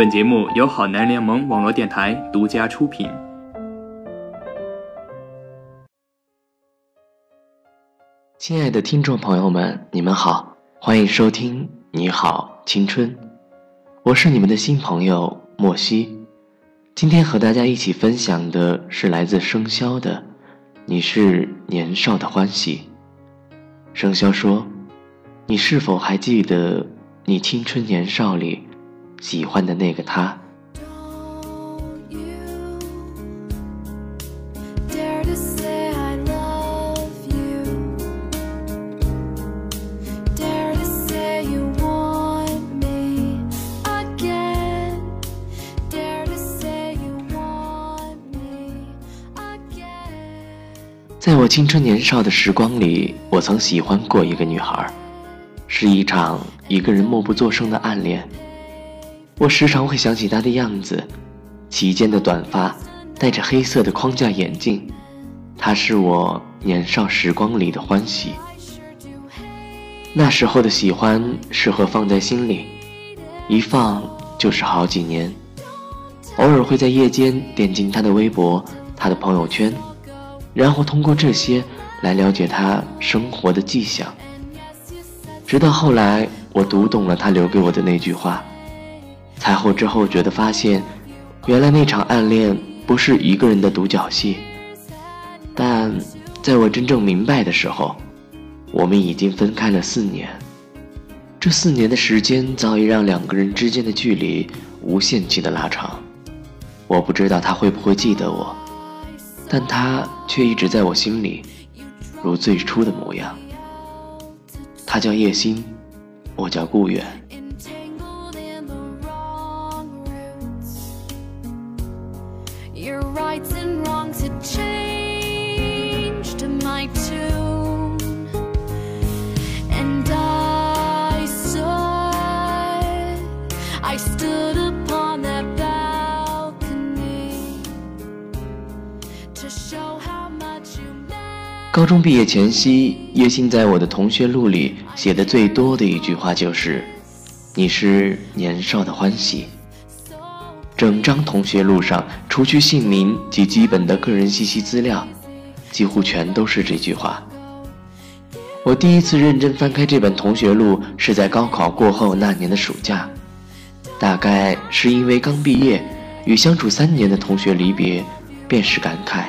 本节目由好男联盟网络电台独家出品。亲爱的听众朋友们，你们好，欢迎收听《你好青春》，我是你们的新朋友莫西。今天和大家一起分享的是来自生肖的《你是年少的欢喜》。生肖说：“你是否还记得你青春年少里喜欢的那个他？”在我青春年少的时光里，我曾喜欢过一个女孩，是一场一个人默不作声的暗恋。我时常会想起她的样子，齐肩的短发，戴着黑色的框架眼镜，她是我年少时光里的欢喜。那时候的喜欢适合放在心里，一放就是好几年。偶尔会在夜间点进她的微博，她的朋友圈。然后通过这些来了解他生活的迹象，直到后来我读懂了他留给我的那句话，才后知后觉的发现，原来那场暗恋不是一个人的独角戏。但在我真正明白的时候，我们已经分开了四年，这四年的时间早已让两个人之间的距离无限期的拉长。我不知道他会不会记得我。但他却一直在我心里，如最初的模样。他叫叶欣，我叫顾远。Rights and wrongs had changed my tune. And i said i stood upon that balcony to show how much you missed 高中毕业前夕叶欣在我的同学录里写的最多的一句话就是你是年少的欢喜。整张同学录上，除去姓名及基本的个人信息资料，几乎全都是这句话。我第一次认真翻开这本同学录，是在高考过后那年的暑假，大概是因为刚毕业，与相处三年的同学离别，便是感慨。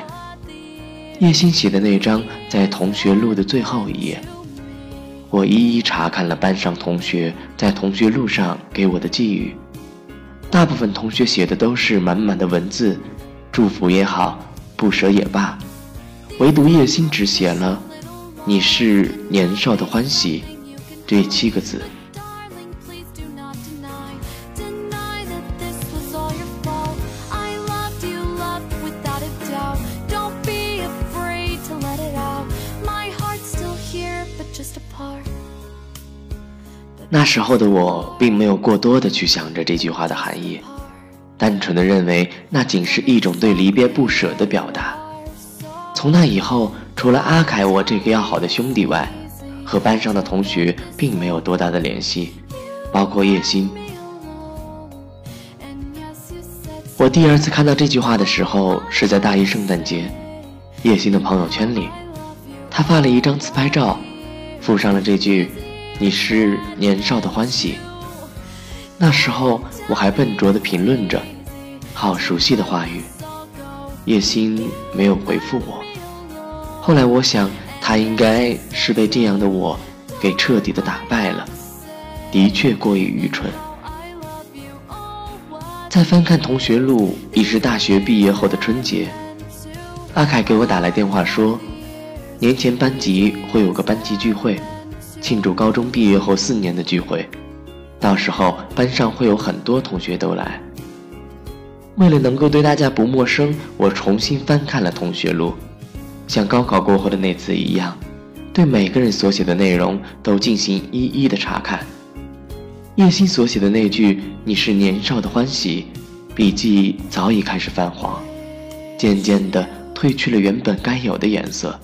叶欣写的那张在同学录的最后一页，我一一查看了班上同学在同学录上给我的寄语，大部分同学写的都是满满的文字，祝福也好，不舍也罢，唯独叶欣只写了“你是年少的欢喜”这七个字。那时候的我并没有过多的去想着这句话的含义，单纯的认为那仅是一种对离别不舍的表达。从那以后，除了阿凯我这个要好的兄弟外，和班上的同学并没有多大的联系，包括叶欣。我第二次看到这句话的时候是在大一圣诞节，叶欣的朋友圈里，他发了一张自拍照，附上了这句。你是年少的欢喜。那时候我还笨拙地评论着，好熟悉的话语。叶心没有回复我。后来我想，他应该是被这样的我给彻底的打败了，的确过于愚蠢。再翻看同学录，已是大学毕业后的春节。阿凯给我打来电话说，年前班级会有个班级聚会。庆祝高中毕业后四年的聚会，到时候班上会有很多同学都来。为了能够对大家不陌生，我重新翻看了同学录，像高考过后的那次一样，对每个人所写的内容都进行一一的查看。叶欣所写的那句“你是年少的欢喜”，笔记早已开始泛黄，渐渐地褪去了原本该有的颜色。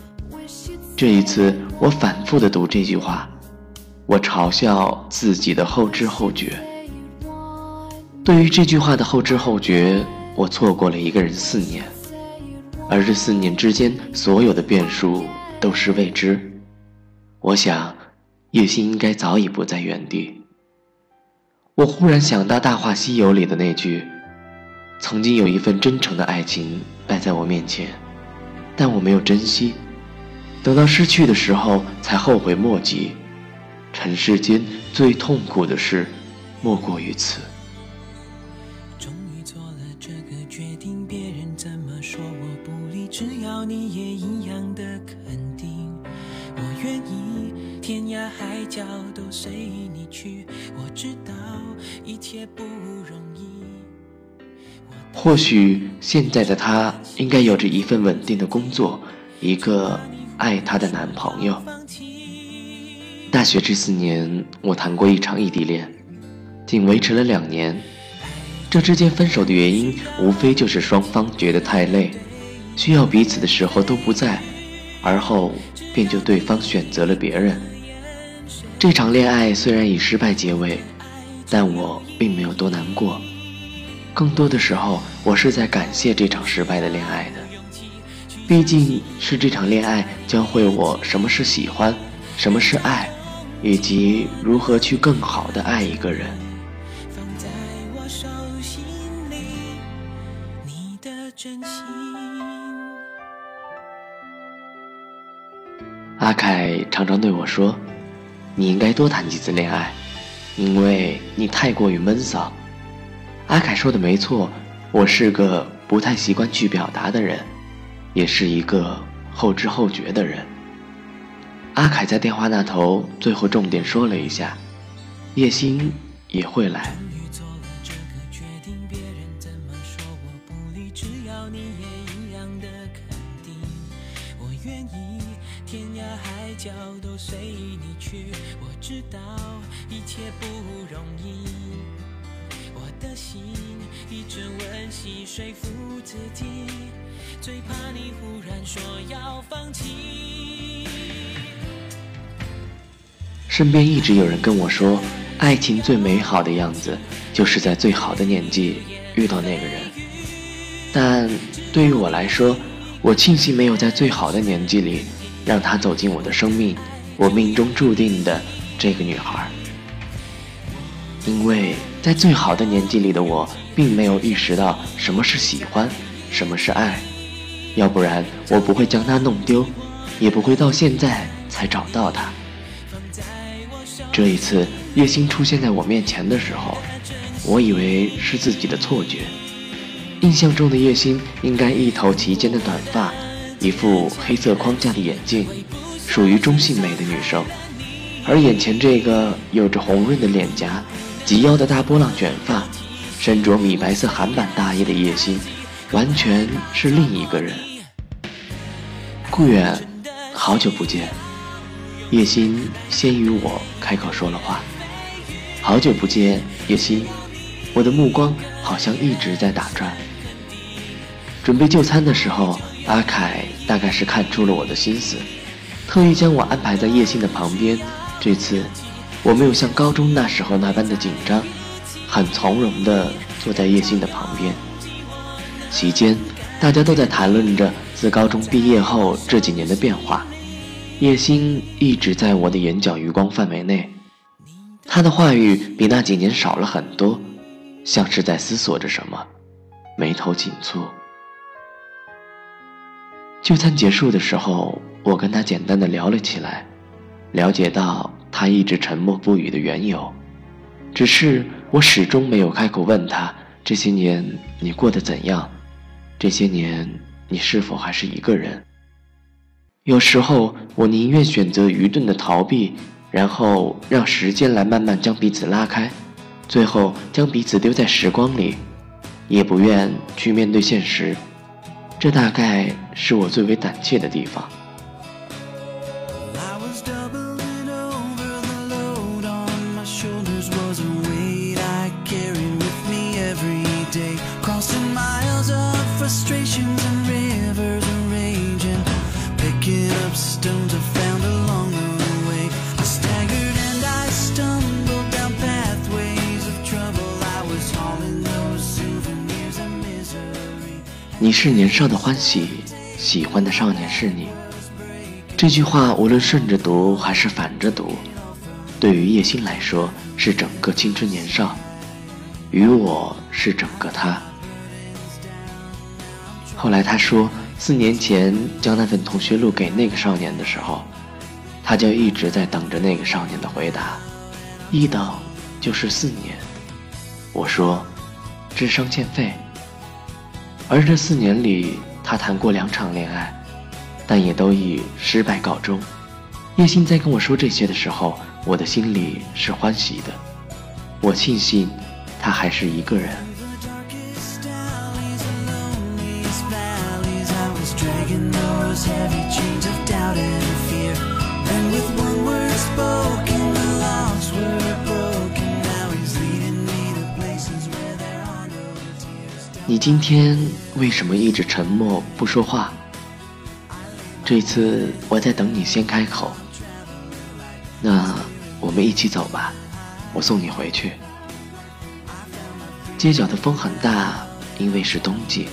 这一次，我反复的读这句话，我嘲笑自己的后知后觉。对于这句话的后知后觉，我错过了一个人四年，而这四年之间所有的变数都是未知。我想，叶心应该早已不在原地。我忽然想到《大话西游》里的那句：“曾经有一份真诚的爱情摆在我面前，但我没有珍惜，等到失去的时候才后悔莫及。尘世间最痛苦的事，莫过于此。”只要你也一样的肯定，我愿意天涯海角都随你去。我知道一切不容易。或许现在的他应该有着一份稳定的工作，一个爱她的男朋友。大学这四年，我谈过一场异地恋，仅维持了两年。这之间分手的原因，无非就是双方觉得太累。需要彼此的时候都不在，而后便就对方选择了别人。这场恋爱虽然以失败结尾，但我并没有多难过。更多的时候，我是在感谢这场失败的恋爱的。毕竟是这场恋爱教会我什么是喜欢，什么是爱，以及如何去更好的爱一个人。阿凯常常对我说：“你应该多谈几次恋爱，因为你太过于闷骚。”阿凯说的没错，我是个不太习惯去表达的人，也是一个后知后觉的人。阿凯在电话那头最后重点说了一下：“叶欣也会来。”天涯海角都随你去，我知道一切不容易。的心一直温习说服自己，最怕你忽然说要放弃。身边一直有人跟我说，爱情最美好的样子，就是在最好的年纪遇到那个人。但对于我来说，我庆幸没有在最好的年纪里。让她走进我的生命，我命中注定的这个女孩。因为在最好的年纪里的我，并没有意识到什么是喜欢，什么是爱，要不然我不会将它弄丢，也不会到现在才找到它。这一次，叶星出现在我面前的时候，我以为是自己的错觉。印象中的叶星应该一头齐肩的短发。一副黑色框架的眼镜，属于中性美的女生，而眼前这个有着红润的脸颊、及腰的大波浪卷发、身着米白色韩版大衣的叶心，完全是另一个人。顾远，好久不见。叶心先于我开口说了话。好久不见，叶心，我的目光好像一直在打转。准备就餐的时候。阿凯大概是看出了我的心思，特意将我安排在叶欣的旁边。这次，我没有像高中那时候那般的紧张，很从容地坐在叶欣的旁边。席间，大家都在谈论着自高中毕业后这几年的变化。叶欣一直在我的眼角余光范围内，他的话语比那几年少了很多，像是在思索着什么，眉头紧蹙。就餐结束的时候，我跟他简单的聊了起来，了解到他一直沉默不语的缘由。只是我始终没有开口问他这些年你过得怎样，这些年你是否还是一个人？有时候我宁愿选择愚钝的逃避，然后让时间来慢慢将彼此拉开，最后将彼此丢在时光里，也不愿去面对现实。这大概是我最为胆怯的地方。你是年少的欢喜，喜欢的少年是你。这句话无论顺着读还是反着读，对于叶欣来说是整个青春年少，于我是整个他。后来他说，四年前将那份同学录给那个少年的时候，他就一直在等着那个少年的回答，一等就是四年。我说，智商欠费。而这四年里，他谈过两场恋爱，但也都以失败告终。叶欣在跟我说这些的时候，我的心里是欢喜的。我庆幸，他还是一个人。你今天为什么一直沉默不说话？这次我在等你先开口。那我们一起走吧，我送你回去。街角的风很大，因为是冬季。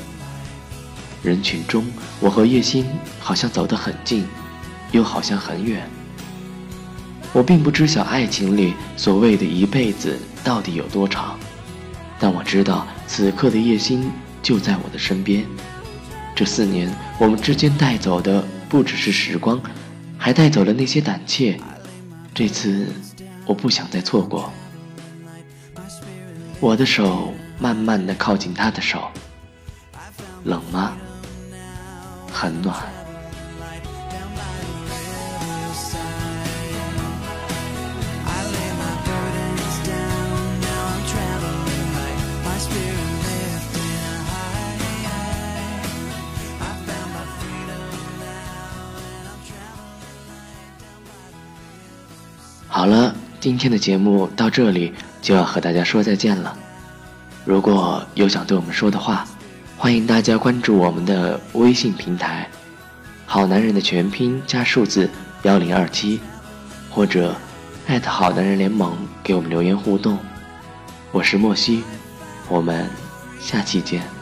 人群中，我和叶欣好像走得很近，又好像很远。我并不知晓爱情里所谓的一辈子到底有多长。但我知道，此刻的叶心就在我的身边。这四年，我们之间带走的不只是时光，还带走了那些胆怯。这次，我不想再错过。我的手慢慢的靠近他的手，冷吗？很暖。好了，今天的节目到这里就要和大家说再见了。如果有想对我们说的话，欢迎大家关注我们的微信平台“好男人”的全拼加数字幺零二七，或者艾特好男人联盟给我们留言互动。我是莫西，我们下期见。